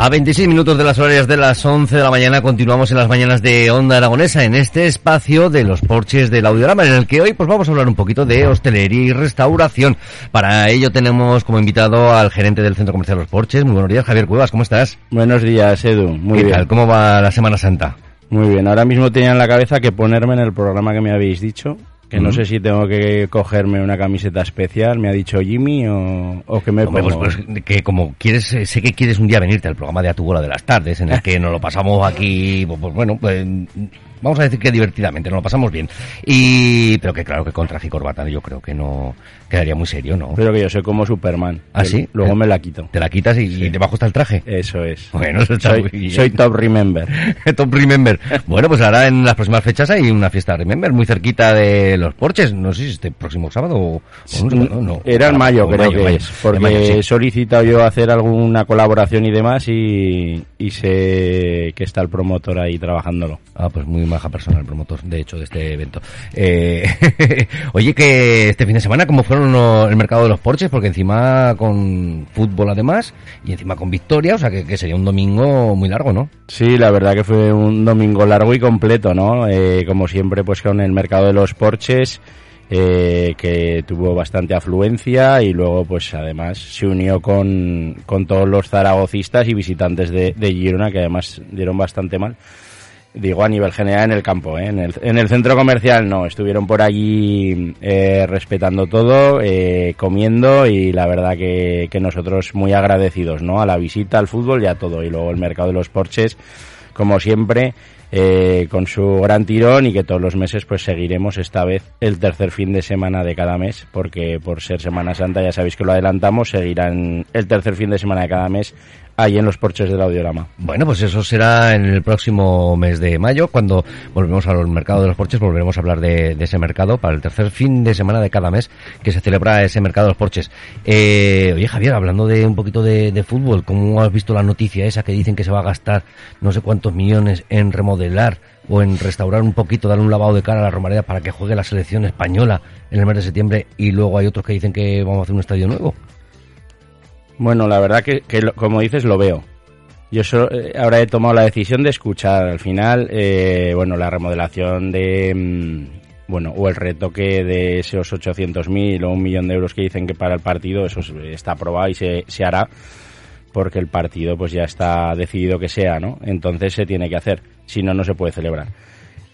A 26 minutos de las horarias de las 11 de la mañana continuamos en las mañanas de Onda Aragonesa en este espacio de los porches del audiorama en el que hoy pues vamos a hablar un poquito de hostelería y restauración. Para ello tenemos como invitado al gerente del Centro Comercial Los Porches. Muy buenos días, Javier Cuevas, ¿cómo estás? Buenos días, Edu. Muy ¿Qué bien. tal? ¿Cómo va la Semana Santa? Muy bien. Ahora mismo tenía en la cabeza que ponerme en el programa que me habéis dicho que no sé si tengo que cogerme una camiseta especial, me ha dicho Jimmy, o, o que me Hombre, pongo. pues, pues, que como quieres, eh, sé que quieres un día venirte al programa de A tu bola de las tardes, en el que nos lo pasamos aquí, pues, pues, bueno, pues, vamos a decir que divertidamente, nos lo pasamos bien. Y, pero que claro que con traje y corbata yo creo que no quedaría muy serio, ¿no? Pero que yo soy como Superman. ¿Ah, que sí? Luego me la quito. Te la quitas y, y debajo está el traje. Eso es. Bueno, eso está soy, muy bien. soy top remember. Top Remember. Bueno, pues ahora en las próximas fechas hay una fiesta Remember muy cerquita de los porches. No sé si este próximo sábado o, o no. Era en mayo, creo que mayo. es. Porque mayo, sí. he solicitado yo hacer alguna colaboración y demás y, y sé que está el promotor ahí trabajándolo. Ah, pues muy maja persona el promotor, de hecho, de este evento. Eh, oye, que este fin de semana, ¿cómo fueron lo- el mercado de los porches? Porque encima con fútbol además y encima con victoria, o sea que, que sería un domingo muy largo, ¿no? Sí, la verdad que fue un domingo largo y completo, ¿no? Eh, como siempre, pues con el mercado de los porches, eh, que tuvo bastante afluencia y luego, pues además se unió con, con todos los zaragocistas y visitantes de, de Girona, que además dieron bastante mal. Digo a nivel general en el campo, ¿eh? en, el, en el centro comercial no, estuvieron por allí eh, respetando todo, eh, comiendo y la verdad que, que nosotros muy agradecidos ¿no? a la visita, al fútbol y a todo. Y luego el mercado de los porches, como siempre, eh, con su gran tirón y que todos los meses pues seguiremos esta vez el tercer fin de semana de cada mes, porque por ser Semana Santa ya sabéis que lo adelantamos, seguirán el tercer fin de semana de cada mes ahí en los porches del audiorama. Bueno, pues eso será en el próximo mes de mayo, cuando volvemos al mercado de los porches, volveremos a hablar de, ese mercado para el tercer fin de semana de cada mes que se celebra ese mercado de los porches. Eh, oye, Javier, hablando de un poquito de, de fútbol, ¿cómo has visto la noticia esa que dicen que se va a gastar no sé cuántos millones en remodelar o en restaurar un poquito, dar un lavado de cara a la Romareda para que juegue la selección española en el mes de septiembre y luego hay otros que dicen que vamos a hacer un estadio nuevo? Bueno, la verdad que, que lo- como dices, lo veo. Yo so- eh, ahora he tomado la decisión de escuchar. Al final, eh, bueno, la remodelación de, mm, bueno, o el retoque de esos 800.000 o un millón de euros que dicen que para el partido, eso es- está aprobado y se, se hará porque el partido pues ya está decidido que sea, ¿no? Entonces se tiene que hacer, si no, no se puede celebrar.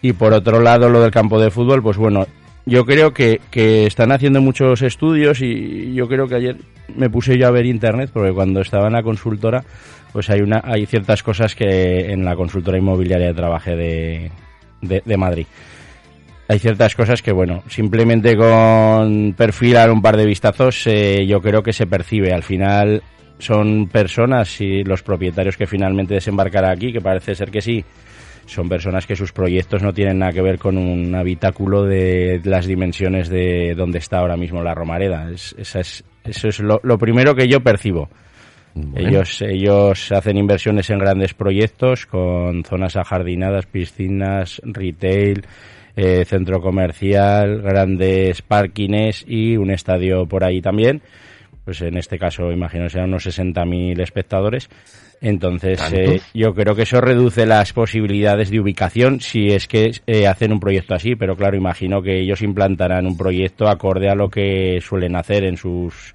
Y por otro lado, lo del campo de fútbol, pues bueno, yo creo que, que están haciendo muchos estudios y yo creo que ayer me puse yo a ver internet porque cuando estaba en la consultora, pues hay una hay ciertas cosas que en la consultora inmobiliaria trabajé de, de, de Madrid. Hay ciertas cosas que, bueno, simplemente con perfilar un par de vistazos, eh, yo creo que se percibe. Al final son personas y los propietarios que finalmente desembarcarán aquí, que parece ser que sí, son personas que sus proyectos no tienen nada que ver con un habitáculo de las dimensiones de donde está ahora mismo la Romareda. Es, esa es- eso es lo, lo primero que yo percibo. Bueno. Ellos, ellos hacen inversiones en grandes proyectos con zonas ajardinadas, piscinas, retail, eh, centro comercial, grandes parkings y un estadio por ahí también. Pues en este caso, imagino, serán unos 60.000 espectadores. Entonces, eh, yo creo que eso reduce las posibilidades de ubicación si es que eh, hacen un proyecto así, pero claro, imagino que ellos implantarán un proyecto acorde a lo que suelen hacer en sus,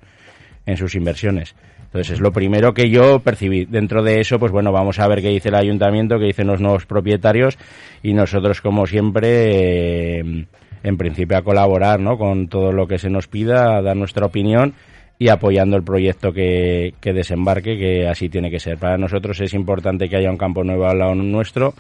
en sus inversiones. Entonces es lo primero que yo percibí. Dentro de eso, pues bueno, vamos a ver qué dice el ayuntamiento, qué dicen los nuevos propietarios y nosotros, como siempre, eh, en principio a colaborar ¿no? con todo lo que se nos pida, a dar nuestra opinión y apoyando el proyecto que, que desembarque, que así tiene que ser. Para nosotros es importante que haya un campo nuevo al lado nuestro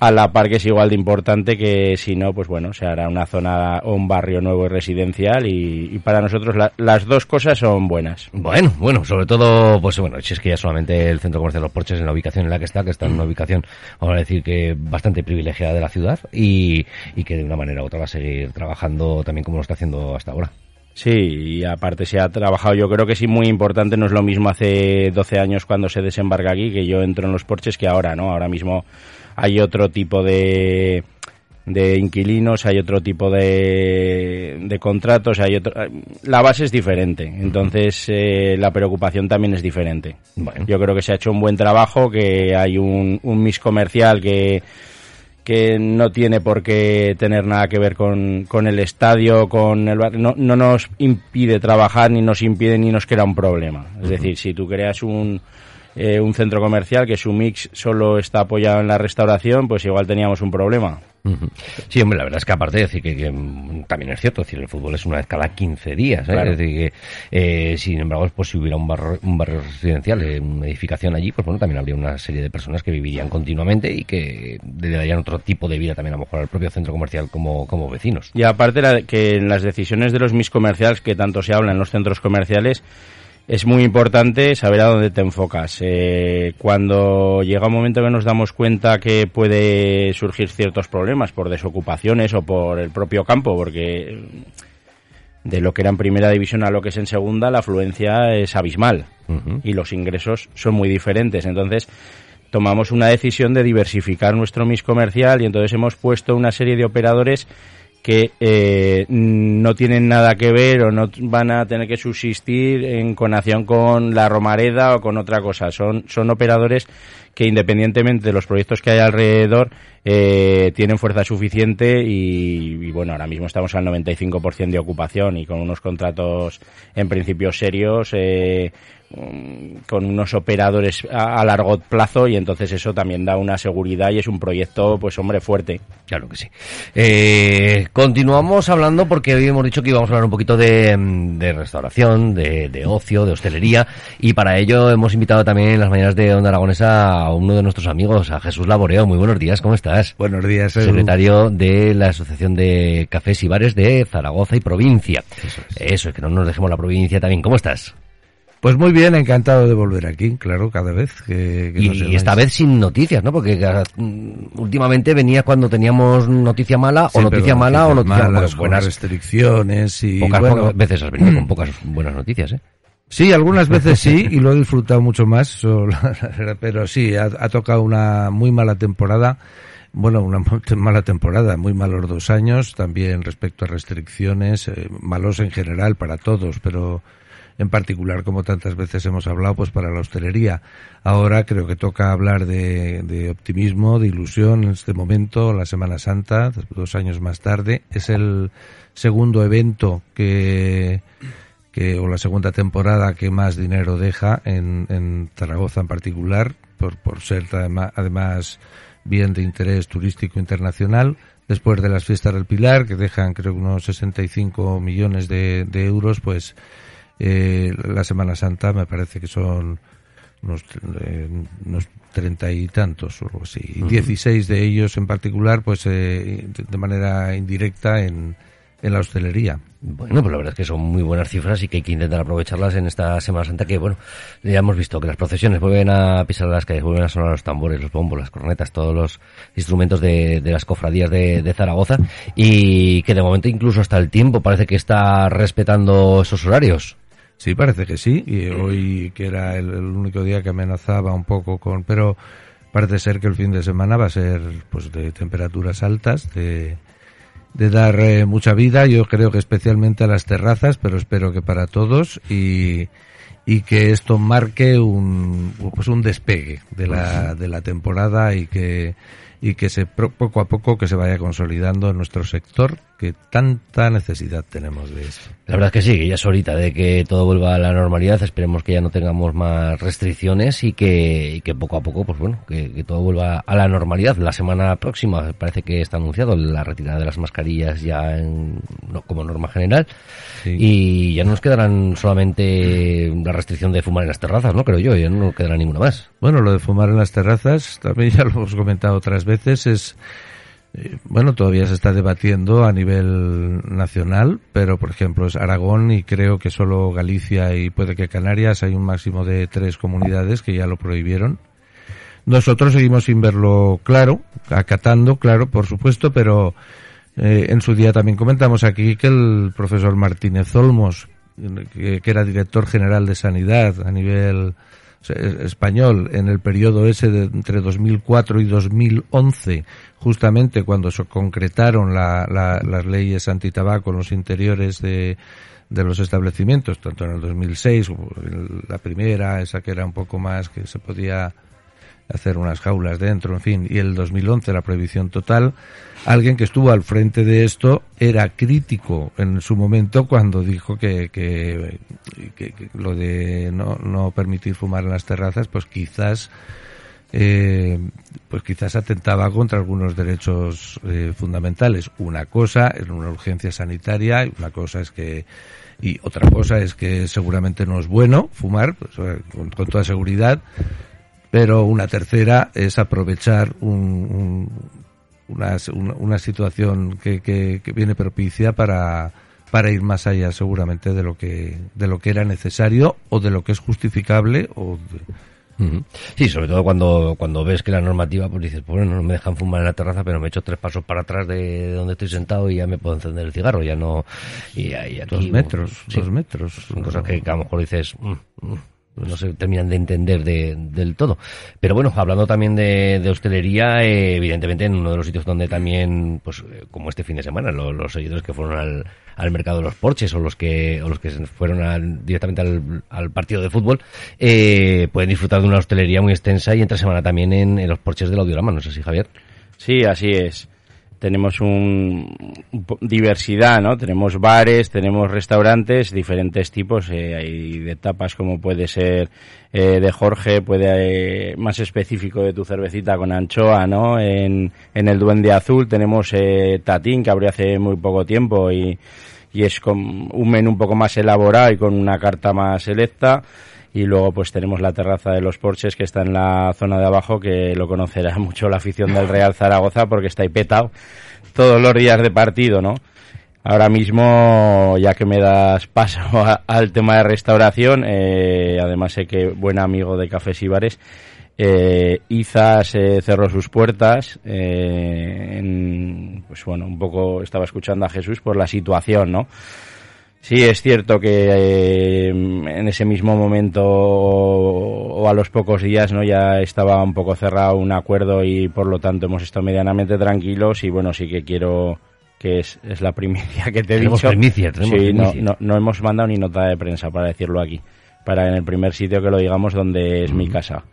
a la par que es igual de importante que si no, pues bueno, se hará una zona o un barrio nuevo y residencial y, para nosotros las dos cosas son buenas. Bueno, bueno, sobre todo, pues bueno, si es que ya solamente el centro comercial de los Porches en la ubicación en la que está, que está en una ubicación, vamos a decir que bastante privilegiada de la ciudad y, y que de una manera u otra va a seguir trabajando también como lo está haciendo hasta ahora. Sí, y aparte se ha trabajado, yo creo que sí, muy importante, no es lo mismo hace 12 años cuando se desembarca aquí, que yo entro en los porches, que ahora, ¿no? Ahora mismo hay otro tipo de, de inquilinos, hay otro tipo de, de contratos, hay otro, la base es diferente, entonces eh, la preocupación también es diferente. Yo creo que se ha hecho un buen trabajo, que hay un, un mix comercial que que no tiene por qué tener nada que ver con, con el estadio, con el no, no nos impide trabajar, ni nos impide ni nos crea un problema. Es decir, si tú creas un, eh, un centro comercial que su mix solo está apoyado en la restauración, pues igual teníamos un problema. Sí, hombre, la verdad es que aparte de decir que, mm, también es cierto, decir, el fútbol es una vez cada 15 días, ¿eh? es decir, que, eh, sin embargo, pues si hubiera un barrio, un barrio residencial, una edificación allí, pues bueno, también habría una serie de personas que vivirían continuamente y que le darían otro tipo de vida también a lo mejor al propio centro comercial como, como vecinos. Y aparte la, que en las decisiones de los mis comerciales, que tanto se habla en los centros comerciales, es muy importante saber a dónde te enfocas. Eh, cuando llega un momento que nos damos cuenta que puede surgir ciertos problemas por desocupaciones o por el propio campo, porque de lo que era en primera división a lo que es en segunda, la afluencia es abismal y los ingresos son muy diferentes. Entonces, tomamos una decisión de diversificar nuestro mix comercial y entonces hemos puesto una serie de operadores que eh, no tienen nada que ver o no van a tener que subsistir en conación con la Romareda o con otra cosa. Son, son operadores que independientemente de los proyectos que hay alrededor, eh, tienen fuerza suficiente y, bueno, ahora mismo estamos al 95% de ocupación y con unos contratos en principio serios. Eh, Mm, con unos operadores a, largo plazo y entonces eso también da una seguridad y es un proyecto, pues hombre, fuerte. Claro que sí. Eh, continuamos hablando porque hoy hemos dicho que íbamos a hablar un poquito de, restauración, de, ocio, de hostelería y para ello hemos invitado también en las mañanas de Onda Aragonesa a uno de nuestros amigos, a Jesús Laboreo. Muy buenos días, ¿cómo estás? Buenos días, Secretario de la Asociación de Cafés y Bares de Zaragoza y Provincia. Eso es. Eso es, que no nos dejemos la provincia también. ¿Cómo estás? Pues muy bien, encantado de volver aquí, claro, cada vez que... y, esta vez sin noticias, ¿no? Porque mm, últimamente venía cuando teníamos noticia mala o noticia mala o noticia malas, buenas restricciones y pocas, veces has venido con pocas buenas noticias, ¿eh? Sí, algunas veces sí, y lo he disfrutado mucho más, pero sí, ha, tocado una muy mala temporada, bueno, una mala temporada, muy malos dos años, también respecto a restricciones, eh, malos en general para todos, pero en particular, como tantas veces hemos hablado, pues para la hostelería. Ahora creo que toca hablar de, optimismo, de ilusión en este momento, la Semana Santa, dos años más tarde. Es el segundo evento que, que o la segunda temporada que más dinero deja en, en Zaragoza en particular, por, por ser además bien de interés turístico internacional después de las fiestas del Pilar, que dejan creo unos 65 millones de, de euros, pues eh, la Semana Santa me parece que son unos, eh, unos treinta y tantos o algo así. Y dieciséis de ellos en particular, pues eh, de manera indirecta en, en la hostelería. Bueno, pues la verdad es que son muy buenas cifras y que hay que intentar aprovecharlas en esta Semana Santa que, bueno, ya hemos visto que las procesiones vuelven a pisar las calles, vuelven a sonar los tambores, los bombos, las cornetas, todos los instrumentos de, de las cofradías de, de, Zaragoza y que de momento incluso hasta el tiempo parece que está respetando esos horarios. Sí, parece que sí. Y hoy, que era el, único día que amenazaba un poco con... Pero parece ser que el fin de semana va a ser pues de temperaturas altas, de, de dar eh, mucha vida, yo creo que especialmente a las terrazas, pero espero que para todos y, y que esto marque un, pues un despegue de la, de la temporada y que y que se poco a poco que se vaya consolidando en nuestro sector que tanta necesidad tenemos de eso. La verdad es que sí, ya es ahorita de que todo vuelva a la normalidad, esperemos que ya no tengamos más restricciones y que, que poco a poco, pues bueno, que, todo vuelva a la normalidad. La semana próxima parece que está anunciado la retirada de las mascarillas ya en, como norma general y ya no nos quedarán solamente la restricción de fumar en las terrazas, ¿no? Creo yo, ya no nos quedará ninguna más. Bueno, lo de fumar en las terrazas, también ya lo hemos comentado otras veces, es bueno, todavía se está debatiendo a nivel nacional, pero por ejemplo es Aragón y creo que solo Galicia y puede que Canarias hay un máximo de tres comunidades que ya lo prohibieron. Nosotros seguimos sin verlo claro, acatando, claro, por supuesto, pero eh, en su día también comentamos aquí que el profesor Martínez Olmos, que era director general de Sanidad a nivel español en el periodo ese de entre 2004 y 2011, justamente cuando se concretaron las leyes antitabaco en los interiores de, de los establecimientos, tanto en el 2006, la primera, esa que era un poco más que se podía hacer unas jaulas dentro, en fin, y el 2011 la prohibición total, alguien que estuvo al frente de esto era crítico en su momento cuando dijo que, que, lo de no, no, permitir fumar en las terrazas, pues quizás eh, pues quizás atentaba contra algunos derechos eh, fundamentales. Una cosa es una urgencia sanitaria una cosa es que y otra cosa es que seguramente no es bueno fumar, pues, con toda seguridad, pero una tercera es aprovechar un, una, una, situación que, que, viene propicia para, para ir más allá seguramente de lo que de lo que era necesario o de lo que es justificable o Sí, sobre todo cuando, cuando ves que la normativa, pues dices, pues bueno, no me dejan fumar en la terraza, pero me echo tres pasos para atrás de donde estoy sentado y ya me puedo encender el cigarro, ya no... Y, dos metros, dos metros. Son cosas que, a lo mejor dices, mm, mm, no se terminan de entender de, del todo. Pero bueno, hablando también de, de hostelería, eh, evidentemente en uno de los sitios donde también, pues eh, como este fin de semana, los seguidores que fueron al, al mercado de los porches o los que, o los que fueron directamente al, al, partido de fútbol, eh, pueden disfrutar de una hostelería muy extensa y entre semana también en, en los porches del audiorama, ¿no sé si Javier? Sí, así es tenemos un, diversidad, ¿no? Tenemos bares, tenemos restaurantes, diferentes tipos, eh, hay de tapas como puede ser eh, de Jorge, puede eh, más específico de tu cervecita con anchoa, ¿no? En, en el Duende Azul tenemos eh, Tatín, que abrió hace muy poco tiempo y, y es con un menú un poco más elaborado y con una carta más selecta y luego pues tenemos la terraza de los Porches que está en la zona de abajo que lo conocerá mucho la afición del Real Zaragoza porque está ahí petado todos los días de partido, ¿no? Ahora mismo, ya que me das paso al tema de restauración, eh, además sé que buen amigo de Cafés y Bares, eh, Izas eh, cerró sus puertas, eh, en, pues bueno, un poco estaba escuchando a Jesús por la situación, ¿no? Sí, es cierto que eh, en ese mismo momento o, a los pocos días no ya estaba un poco cerrado un acuerdo y por lo tanto hemos estado medianamente tranquilos y bueno, sí que quiero que es, es la primicia que te he dicho. Primicia, sí, No, no, no, hemos mandado ni nota de prensa para decirlo aquí, para en el primer sitio que lo digamos donde es mi casa.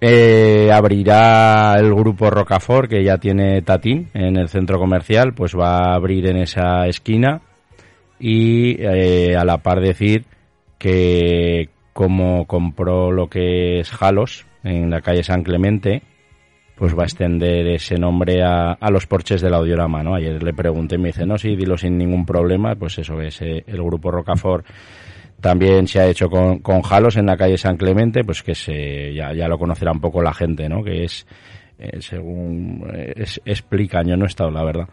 Eh, abrirá el grupo Rocafort que ya tiene Tatín en el centro comercial, pues va a abrir en esa esquina y eh, a la par decir que como compró lo que es Jalos en la calle San Clemente, pues va a extender ese nombre a, a los porches del audiorama, ¿no? Ayer le pregunté y me dice, no, sí, dilo sin ningún problema, pues eso es, el grupo Rocafort también se ha hecho con, con Jalos en la calle San Clemente, pues que se, ya, ya lo conocerá un poco la gente, ¿no? Que es eh, según eh, explica, yo no he estado, la verdad,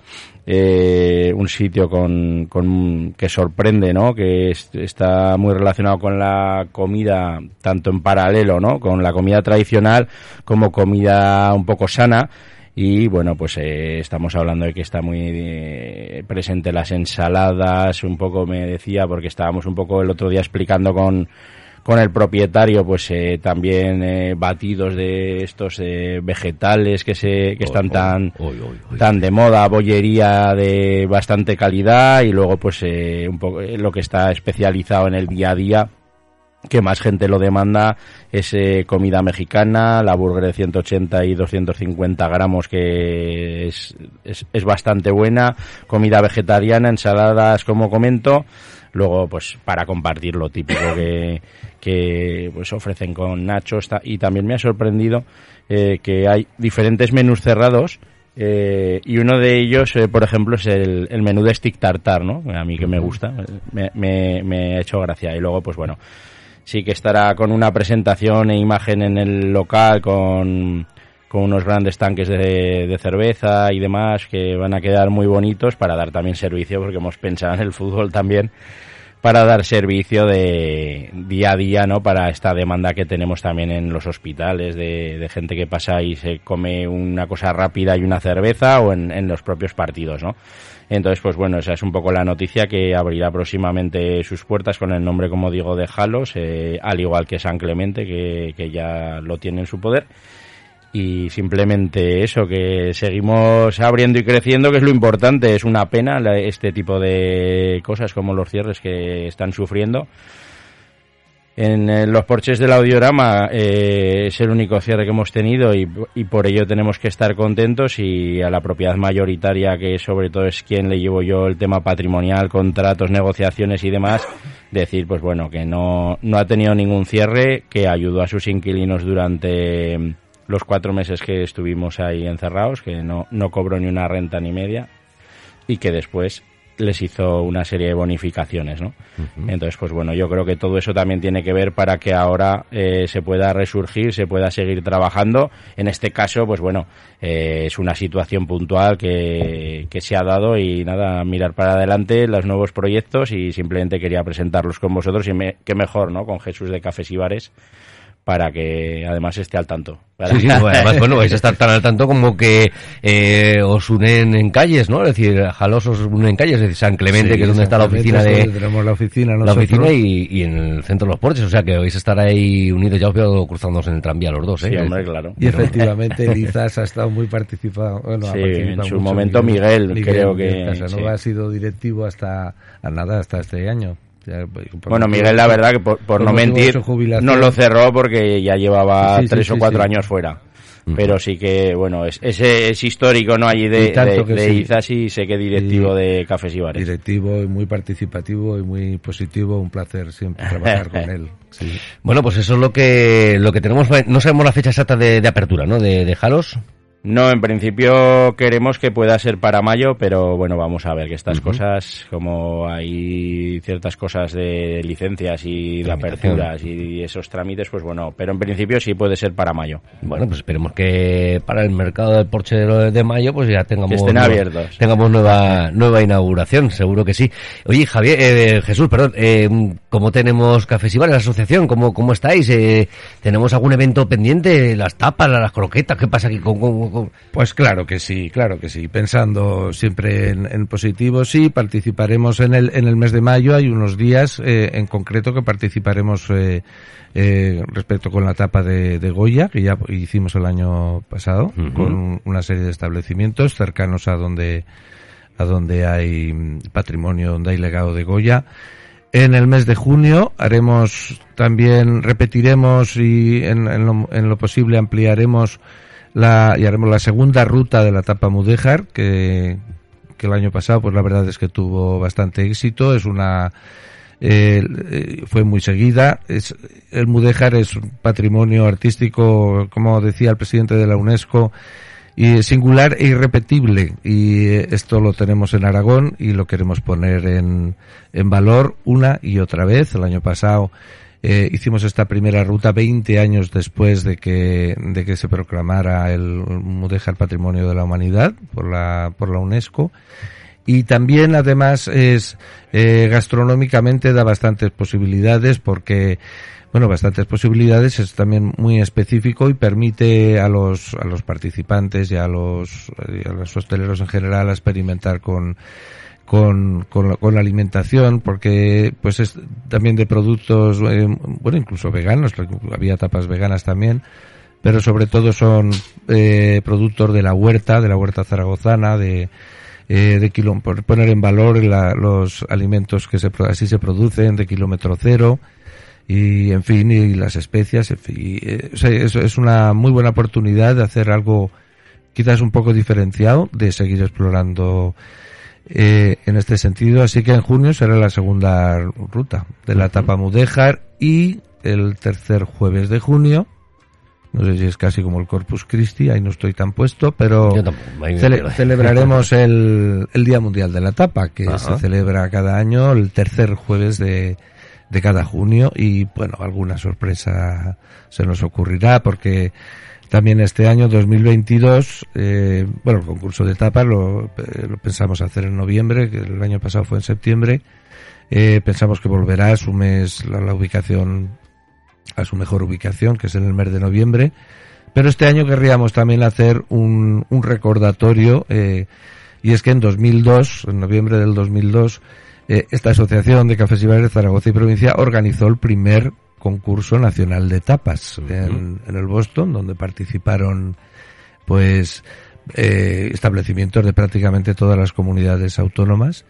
eh, un sitio con, con, que sorprende, ¿no? Que está muy relacionado con la comida, tanto en paralelo, ¿no? Con la comida tradicional como comida un poco sana. Y bueno, pues estamos hablando de que está muy presente las ensaladas, un poco me decía, porque estábamos un poco el otro día explicando con, con el propietario pues eh, también eh, batidos de estos eh, vegetales que se que están tan tan de moda bollería de bastante calidad y luego pues un poco lo que está especializado en el día a día que más gente lo demanda es eh, comida mexicana, la burger de 180 y 250 gramos que es, es, es, bastante buena, comida vegetariana, ensaladas como comento, luego pues para compartir lo típico que, que pues ofrecen con nachos y también me ha sorprendido eh, que hay diferentes menús cerrados eh, y uno de ellos, eh, por ejemplo, es el, el, menú de stick tartar, ¿no? A mí que me gusta, me, me, me ha hecho gracia. Y luego, pues bueno, sí que estará con una presentación e imagen en el local con, con unos grandes tanques de, de, cerveza y demás que van a quedar muy bonitos para dar también servicio porque hemos pensado en el fútbol también para dar servicio de día a día, ¿no? Para esta demanda que tenemos también en los hospitales de, de gente que pasa y se come una cosa rápida y una cerveza o en, en los propios partidos, ¿no? Entonces, pues bueno, esa es un poco la noticia que abrirá próximamente sus puertas con el nombre, como digo, de Jalos, eh, al igual que San Clemente, que, que ya lo tiene en su poder y simplemente eso, que seguimos abriendo y creciendo, que es lo importante. Es una pena este tipo de cosas como los cierres que están sufriendo. En los porches del audiorama eh, es el único cierre que hemos tenido y, y, por ello tenemos que estar contentos y a la propiedad mayoritaria, que sobre todo es quien le llevo yo el tema patrimonial, contratos, negociaciones y demás, decir pues bueno que no, no ha tenido ningún cierre, que ayudó a sus inquilinos durante los cuatro meses que estuvimos ahí encerrados, que no, no cobró ni una renta ni media y que después les hizo una serie de bonificaciones, ¿no? Uh -huh. Entonces, pues bueno, yo creo que todo eso también tiene que ver para que ahora eh, se pueda resurgir, se pueda seguir trabajando. En este caso, pues bueno, eh, es una situación puntual que, que se ha dado y nada, mirar para adelante los nuevos proyectos y simplemente quería presentarlos con vosotros y me, qué mejor, ¿no? Con Jesús de Cafés y Bares para que además esté al tanto. Sí, sí, bueno, además, bueno, vais a estar tan al tanto como que eh, os unen en calles, ¿no? Es decir, Jalos os unen en calles, es decir, San Clemente, sí, que es donde está la oficina de... Tenemos la oficina, La oficina y, y, en el centro de los porches, o sea que vais a estar ahí unidos, ya os veo cruzándonos en el tranvía los dos, ¿eh? Sí, hombre, claro. Y efectivamente Lizas ha estado muy participado. Bueno, sí, en su momento Miguel, Miguel, creo que... Lizas, sí. no ha sido directivo hasta, a nada, hasta este año. Bueno, Miguel, la verdad que por, por no mentir, no lo cerró porque ya llevaba sí, sí, tres sí, o cuatro años fuera. Pero sí que, bueno, es, ese es histórico, ¿no? Allí de, de, de Izas y sé que directivo de Cafés y Bares. Directivo y muy participativo y muy positivo. Un placer siempre trabajar con él. Bueno, pues eso es lo que, lo que tenemos. No sabemos la fecha exacta de, de apertura, ¿no? De, de Jalos. No, en principio queremos que pueda ser para mayo, pero bueno, vamos a ver que estas uh -huh. cosas, como hay ciertas cosas de licencias y de aperturas y esos trámites, pues bueno, pero en principio sí puede ser para mayo. Bueno, pues esperemos que para el mercado del Porsche de mayo pues ya tengamos estén nueva, abiertos. tengamos nueva nueva inauguración, seguro que sí. Oye, Javier, eh, Jesús, perdón, eh, ¿cómo tenemos Cafés y Bares, la asociación? ¿Cómo, cómo estáis? Eh, ¿Tenemos algún evento pendiente? ¿Las tapas, las croquetas? ¿Qué pasa aquí con, con pues claro que sí, claro que sí. Pensando siempre en, en positivo, sí, participaremos en el, en el mes de mayo. Hay unos días eh, en concreto que participaremos eh, eh, respecto con la etapa de, de, Goya, que ya hicimos el año pasado, uh -huh. con una serie de establecimientos cercanos a donde, a donde hay patrimonio, donde hay legado de Goya. En el mes de junio haremos también, repetiremos y en, en, lo, en lo posible ampliaremos la, y haremos la segunda ruta de la etapa Mudéjar, que, el año pasado, pues la verdad es que tuvo bastante éxito. Es una, eh, fue muy seguida. Es, el Mudéjar es un patrimonio artístico, como decía el presidente de la UNESCO, y singular e irrepetible. Y esto lo tenemos en Aragón y lo queremos poner en, en valor una y otra vez. El año pasado eh, hicimos esta primera ruta 20 años después de que, de que se proclamara el Mudéjar Patrimonio de la Humanidad por la, por la UNESCO. Y también, además, es, eh, gastronómicamente da bastantes posibilidades porque, bueno, bastantes posibilidades, es también muy específico y permite a los, a los participantes y a los, a los hosteleros en general a experimentar con, con, con, la, con la alimentación, porque pues es también de productos, eh, bueno, incluso veganos, había tapas veganas también, pero sobre todo son eh, productos de la huerta, de la huerta zaragozana, de, eh, de kilo, poner en valor la, los alimentos que se, así se producen, de kilómetro cero, y en fin, y las especias, en fin, y, eh, o sea, es, es una muy buena oportunidad de hacer algo quizás un poco diferenciado, de seguir explorando eh, en este sentido. Así que en junio será la segunda ruta de la etapa Mudéjar y el tercer jueves de junio. No sé si es casi como el Corpus Christi, ahí no estoy tan puesto, pero cele- celebraremos el, el Día Mundial de la Etapa, que Ajá. se celebra cada año el tercer jueves de, de cada junio y bueno, alguna sorpresa se nos ocurrirá porque también este año 2022, eh, bueno, el concurso de etapas lo, eh, lo pensamos hacer en noviembre, que el año pasado fue en septiembre. Eh, pensamos que volverá a su mes la, la ubicación, a su mejor ubicación, que es en el mes de noviembre. Pero este año querríamos también hacer un, un recordatorio, y es que en 2002, en noviembre del 2002, eh, esta asociación de cafés y bares de Zaragoza y provincia organizó el primer concurso nacional de tapas en, en el Boston, donde participaron pues eh, establecimientos de prácticamente todas las comunidades autónomas.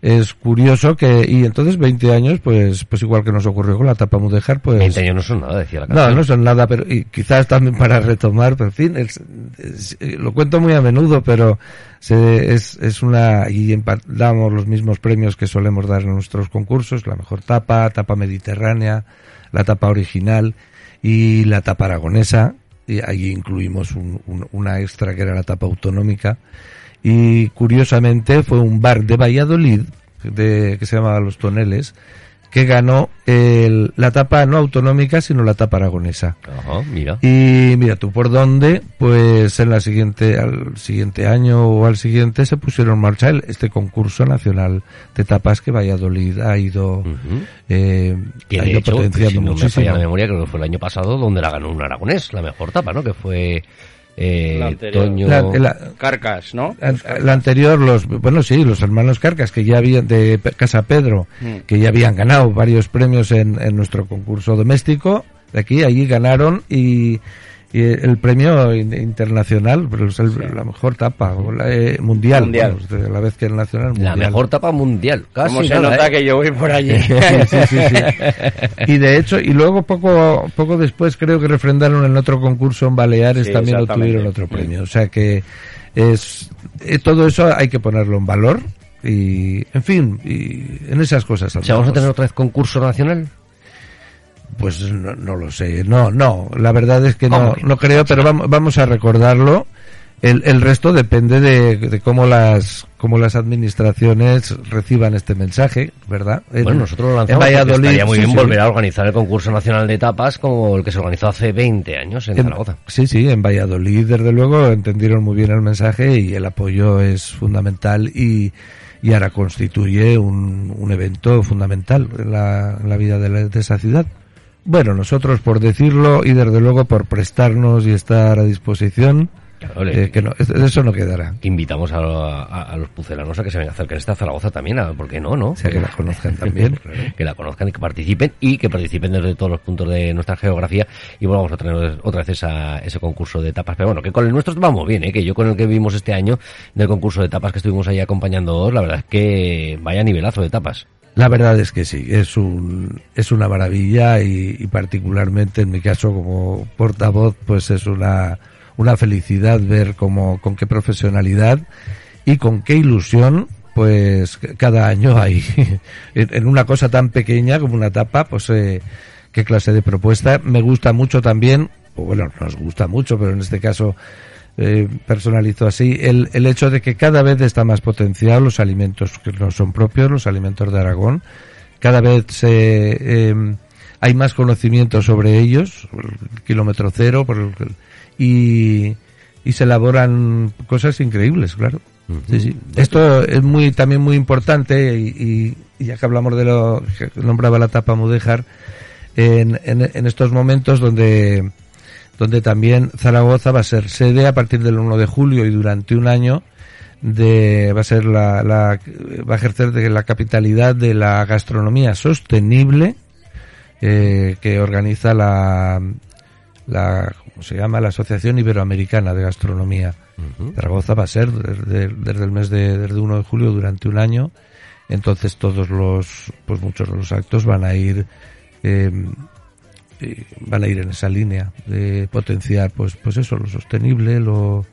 Es curioso que, y entonces 20 años, pues, pues igual que nos ocurrió con la tapa Mudéjar, pues... 20 años no son nada, decía la No, canción. no son nada, pero y quizás también para retomar, pero en fin, es- es- eh, lo cuento muy a menudo, pero se, es, es una, y damos los mismos premios que solemos dar en nuestros concursos, la mejor tapa, tapa mediterránea, la tapa original y la tapa aragonesa, y ahí incluimos un- un- una extra que era la tapa autonómica, y curiosamente fue un bar de Valladolid, de, que se llamaba Los Toneles, que ganó el- la tapa no autonómica, sino la tapa aragonesa. Ajá, mira. Y mira tú por dónde, pues en la siguiente, al siguiente año o al siguiente se pusieron en marcha el- este concurso nacional de tapas que Valladolid ha ido, eh, Que ha ido hecho, potenciando si no me muchísimo. falla la memoria, creo que fue el año pasado donde la ganó un aragonés, la mejor tapa, ¿no? Que fue eh, La anterior. Toño... La- la- Carcas, ¿no? La anterior, los, bueno, sí, los hermanos Carcas, que ya habían, de Casa Pedro, Mm. que ya habían ganado varios premios en, en nuestro concurso doméstico, de aquí, allí ganaron y, y el premio in- internacional, pero es el- la mejor tapa, o la, eh, mundial, Mundial. vamos, de la vez que el nacional La mundial. mejor tapa mundial. Casi Como se nada, nota ¿eh? que yo voy por allí. Sí, sí, sí, sí. Y de hecho, y luego poco, poco después creo que refrendaron en otro concurso en Baleares Sí, también obtuvieron otro premio. O sea que es eh, todo eso hay que ponerlo en valor y, en fin, y en esas cosas. O sea, vamos a tener otra vez concurso nacional. Pues no, no lo sé, no, no, la verdad es que no, ¿Cómo que no? no creo, pero vamos, vamos a recordarlo. El, el resto depende de, de cómo las cómo las administraciones reciban este mensaje, ¿verdad? En- bueno, nosotros lo en lanzamos porque Valladolid, estaría muy sí, bien sí. volver a organizar el concurso nacional de tapas como el que se organizó hace 20 años en En- Zaragoza. Sí, sí, en Valladolid, desde luego, entendieron muy bien el mensaje y el apoyo es fundamental y, y ahora constituye un, un evento fundamental en la, en la vida de, la- de esa ciudad. Bueno, nosotros por decirlo y desde luego por prestarnos y estar a disposición, eh, que no, es- eso no quedará. que invitamos a, a- a los pucelanos a que se vengan a acercar a esta Zaragoza también, a- ¿por qué no, no? O sea, que la conozcan también. que la conozcan y que participen y que participen desde todos los puntos de nuestra geografía y volvamos a tener otra vez esa, ese concurso de tapas. Pero bueno, que con el nuestro vamos bien, ¿eh? que yo con el que vimos este año del concurso de tapas que estuvimos ahí acompañando, la verdad es que vaya nivelazo de tapas. La verdad es que sí, es un es una maravilla y, particularmente en mi caso como portavoz pues es una una felicidad ver cómo con qué profesionalidad y con qué ilusión pues cada año hay en una cosa tan pequeña como una tapa pues eh, qué clase de propuesta. Me gusta mucho también o bueno nos gusta mucho pero en este caso eh, personalizo así el, el hecho de que cada vez está más potenciado los alimentos que no son propios, los alimentos de Aragón. Cada vez se, eh, hay más conocimiento sobre ellos, el kilómetro cero, por el, y, y se elaboran cosas increíbles, claro. Sí, sí. Esto es muy también muy importante y, y- y ya que hablamos de lo que nombraba la tapa Mudéjar, en, en, en estos momentos donde donde también Zaragoza va a ser sede a partir del 1 de julio y durante un año de va a ser la, la va a ejercer de la capitalidad de la gastronomía sostenible eh, que organiza la la ¿cómo se llama? la Asociación Iberoamericana de Gastronomía. Zaragoza va a ser desde, desde el mes de desde 1 de julio durante un año. Entonces todos los pues muchos de los actos van a ir eh, van a ir en esa línea de potenciar, pues, pues eso, lo sostenible, lo,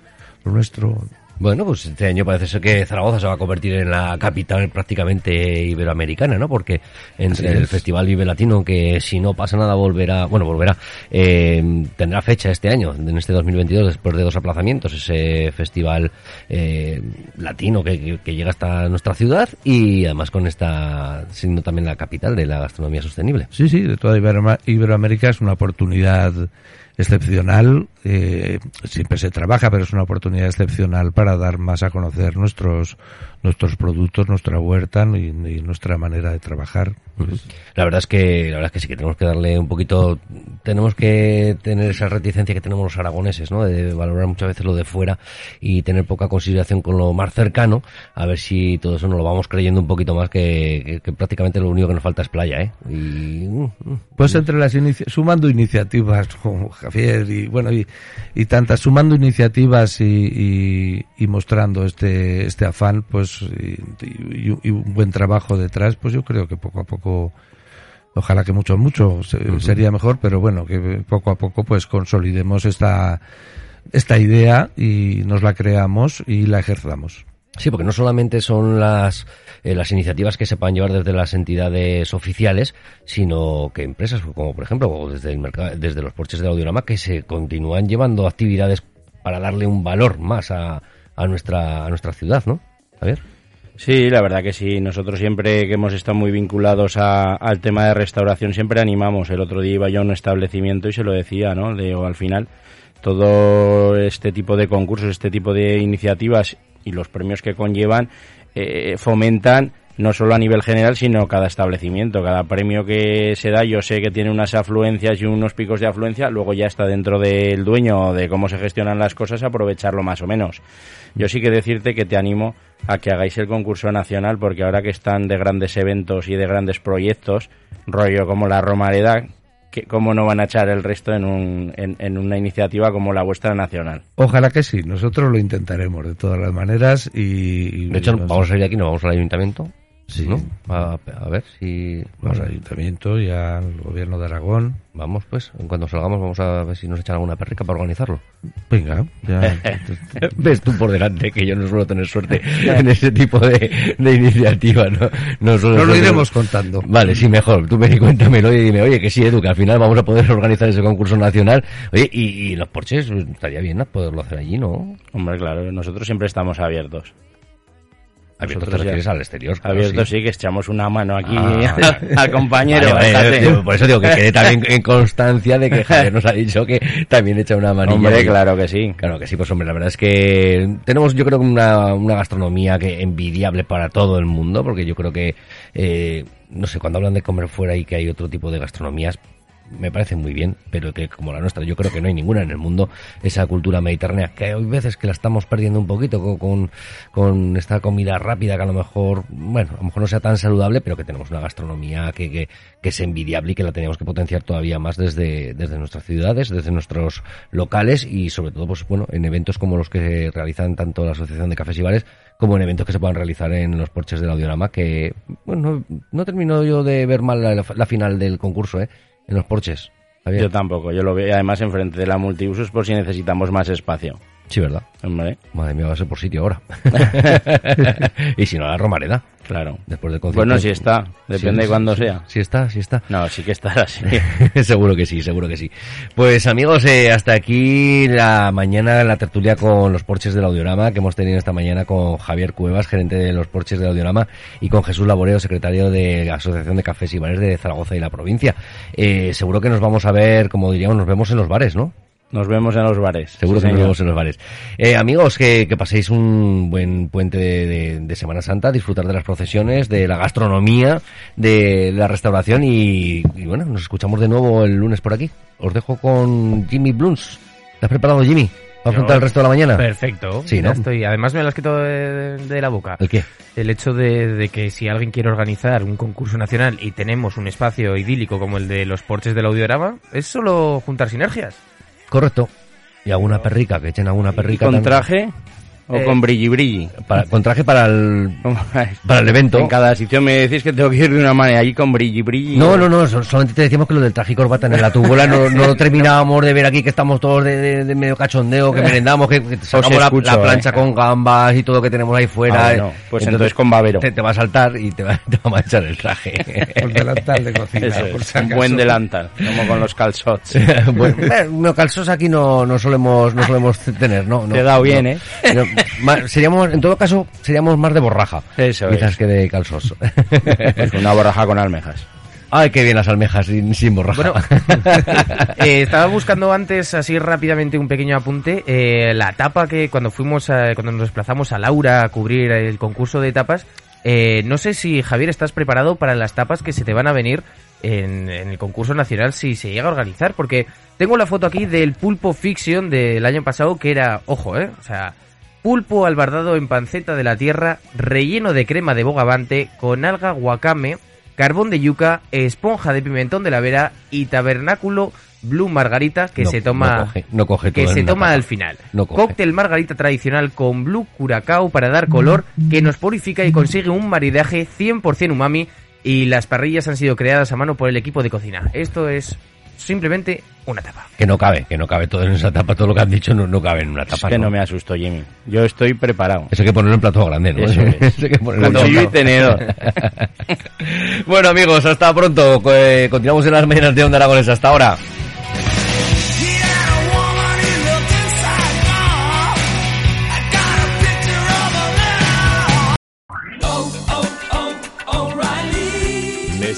lo nuestro. Bueno, pues este año parece ser que Zaragoza se va a convertir en la capital prácticamente iberoamericana, ¿no? Porque entre el es. Festival Vive Latino, que si no pasa nada volverá, bueno, volverá, eh, tendrá fecha este año, en este 2022, después de dos aplazamientos, ese festival eh, latino que, que- que llega hasta nuestra ciudad y además con esta, siendo también la capital de la gastronomía sostenible. Sí, sí, de toda Iberoamérica es una oportunidad excepcional. eh, siempre se trabaja, pero es una oportunidad excepcional para dar más a conocer nuestros nuestros productos, nuestra huerta y, y nuestra manera de trabajar. Pues, La verdad es que la verdad es que sí que tenemos que darle un poquito tenemos que tener esa reticencia que tenemos los aragoneses, ¿no? De valorar muchas veces lo de fuera y tener poca consideración con lo más cercano, a ver si todo eso nos lo vamos creyendo un poquito más que, que- que prácticamente lo único que nos falta es playa, ¿eh? Y mm, mm. Pues entre las sumando iniciativas como Javier y bueno y, y tantas sumando iniciativas y, y- y mostrando este este afán pues y, y- y un buen trabajo detrás pues yo creo que poco a poco ojalá que mucho mucho se- sería mejor pero bueno que poco a poco pues consolidemos esta esta idea y nos la creamos y la ejerzamos Sí, porque no solamente son las, eh, las iniciativas que se puedan llevar desde las entidades oficiales, sino que empresas como por ejemplo desde el mercado, desde los porches del audiorama que se continúan llevando actividades para darle un valor más a, a nuestra a nuestra ciudad, ¿no? Sí, la verdad que sí. Nosotros siempre que hemos estado muy vinculados a- al tema de restauración, siempre animamos. El otro día iba yo a un establecimiento y se lo decía, ¿no? Al final, todo este tipo de concursos, este tipo de iniciativas y los premios que conllevan eh, fomentan no solo a nivel general, sino cada establecimiento. Cada premio que se da, yo sé que tiene unas afluencias y unos picos de afluencia, luego ya está dentro del dueño de cómo se gestionan las cosas, aprovecharlo más o menos. Yo sí que decirte que te animo a que hagáis el concurso nacional, porque ahora que están de grandes eventos y de grandes proyectos, rollo como la Romareda, que cómo no van a echar el resto en, un, en, en una iniciativa como la vuestra nacional. ojalá que sí nosotros lo intentaremos de todas las maneras y, y De hecho, nos- vamos a salir de aquí, nos vamos al ayuntamiento, Sí. ¿no? A, a ver si Vamos al ayuntamiento y al gobierno de Aragón. vamos, pues, en cuanto salgamos vamos a ver si nos echan alguna perrica para organizarlo. Venga, ya. Ves tú por delante que yo no suelo tener suerte en ese tipo de, de iniciativas, ¿no? No suelo lo iremos contando. Vale, sí, mejor. Tú ven y cuéntamelo y dime, oye, que sí, Edu, que al final vamos a poder organizar ese concurso nacional. Oye, y, y los porches, estaría bien ¿no? poderlo hacer allí, ¿no? Hombre, claro, nosotros siempre estamos abiertos. Abierto te ya- refieres al exterior. claro, Abiertos sí. sí. que echamos una mano aquí Ah, al, al compañero. Vale, vale, fíjate. tío, por eso digo que quede también en constancia de que Javier nos ha dicho que también echa una manilla. Hombre, claro que sí. Claro que sí, pues hombre, la verdad es que tenemos yo creo una, una gastronomía que envidiable para todo el mundo, porque yo creo que, eh, no sé, cuando hablan de comer fuera y que hay otro tipo de gastronomías, me parece muy bien, pero que como la nuestra, yo creo que no hay ninguna en el mundo, esa cultura mediterránea, que hay veces que la estamos perdiendo un poquito con, con, esta comida rápida que a lo mejor, bueno, a lo mejor no sea tan saludable, pero que tenemos una gastronomía que, que, que es envidiable y que la tenemos que potenciar todavía más desde, desde nuestras ciudades, desde nuestros locales y sobre todo, pues bueno, en eventos como los que realizan tanto la Asociación de Cafés y Bares como en eventos que se puedan realizar en los porches del Audiorama, que, bueno, no, no termino yo de ver mal la, la final del concurso, ¿eh? En los porches. Yo tampoco, yo lo veo además enfrente de la multiusos por si necesitamos más espacio. Sí, ¿verdad? Madre mía, va a ser por sitio ahora. y si no, la Romareda. claro. Después del concierto. Bueno, si está, depende Sí, de cuándo sí, sea. Si está, si está. No, sí que estará así. seguro que sí, seguro que sí. Pues amigos, eh, hasta aquí la mañana la tertulia con los porches del Audiorama que hemos tenido esta mañana con Javier Cuevas, gerente de los porches del Audiorama, y con Jesús Laboreo, secretario de la Asociación de Cafés y Bares de Zaragoza y la provincia. Eh, seguro que nos vamos a ver, como diríamos, nos vemos en los bares, ¿no? Nos vemos en los bares. Seguro Sí, que nos vemos en los bares. Eh, amigos, que, que paséis un buen puente de, de- de Semana Santa, disfrutar de las procesiones, de la gastronomía, de la restauración y, y bueno, nos escuchamos de nuevo el lunes por aquí. Os dejo con Jimmy Bluns. ¿Te has preparado, Jimmy? ¿Para Yo- afrontar el resto de la mañana? Perfecto. Sí, ¿no? estoy. Además me lo has quitado de, de la boca. ¿El qué? El hecho de, de que si alguien quiere organizar un concurso nacional y tenemos un espacio idílico como el de los porches del audiorama, es solo juntar sinergias. Correcto. Y alguna perrica, que echen alguna perrica. Con también. traje, O Eh, con brilli brilli. Para, con traje para el, para el evento. En cada sección me decís que tengo que ir de una manera allí con brilli brilli. No, no, no, so- solamente te decíamos que lo del traje y corbata en la tubola no, no lo terminábamos de ver aquí, que estamos todos de, de- de medio cachondeo, que merendamos, que, que sacamos la, escucho, la plancha eh. con gambas y todo lo que tenemos ahí fuera. Ah, bueno, pues entonces con babero. Te, te va a saltar y te va, te va a manchar el traje. Con delantal de cocina. Eso por es, si un buen delantal, como con los calzots. bueno, eh, no, calzos aquí no, no solemos no solemos tener, ¿no? no Te he dado bien, no. ¿eh? Seríamos, en todo caso, seríamos más de borraja. Eso Quizás es. que de calzos. Pues una borraja con almejas. Ay, qué bien las almejas sin, sin borraja. Bueno, eh, estaba buscando antes, así rápidamente, un pequeño apunte. eh, la tapa que cuando fuimos, a- cuando nos desplazamos a Laura a cubrir el concurso de tapas, eh, no sé si Javier estás preparado para las tapas que se te van a venir en, en el concurso nacional si se llega a organizar, porque tengo la foto aquí del pulpo fiction del año pasado que era, ojo, eh, o sea, pulpo albardado en panceta de la tierra, relleno de crema de bogavante, con alga guacame, carbón de yuca, esponja de pimentón de la vera y tabernáculo blue margarita que No, se toma no coge- no coge que se toma al final. Cóctel margarita tradicional con blue curacao para dar color que nos purifica y consigue un maridaje 100% umami y las parrillas han sido creadas a mano por el equipo de cocina. Esto es simplemente una tapa. Que no cabe, que no cabe todo en esa tapa, todo lo que han dicho no, no cabe en una Es tapa. que no me asusto, Jimmy. Yo estoy preparado. Eso hay que ponerlo en plato grande, ¿no? Eso es. Eso hay que ponerlo en Cuchillo y plato. tenedor. bueno, amigos, hasta pronto. Eh, continuamos en las mañanas de Onda Aragones. Hasta ahora.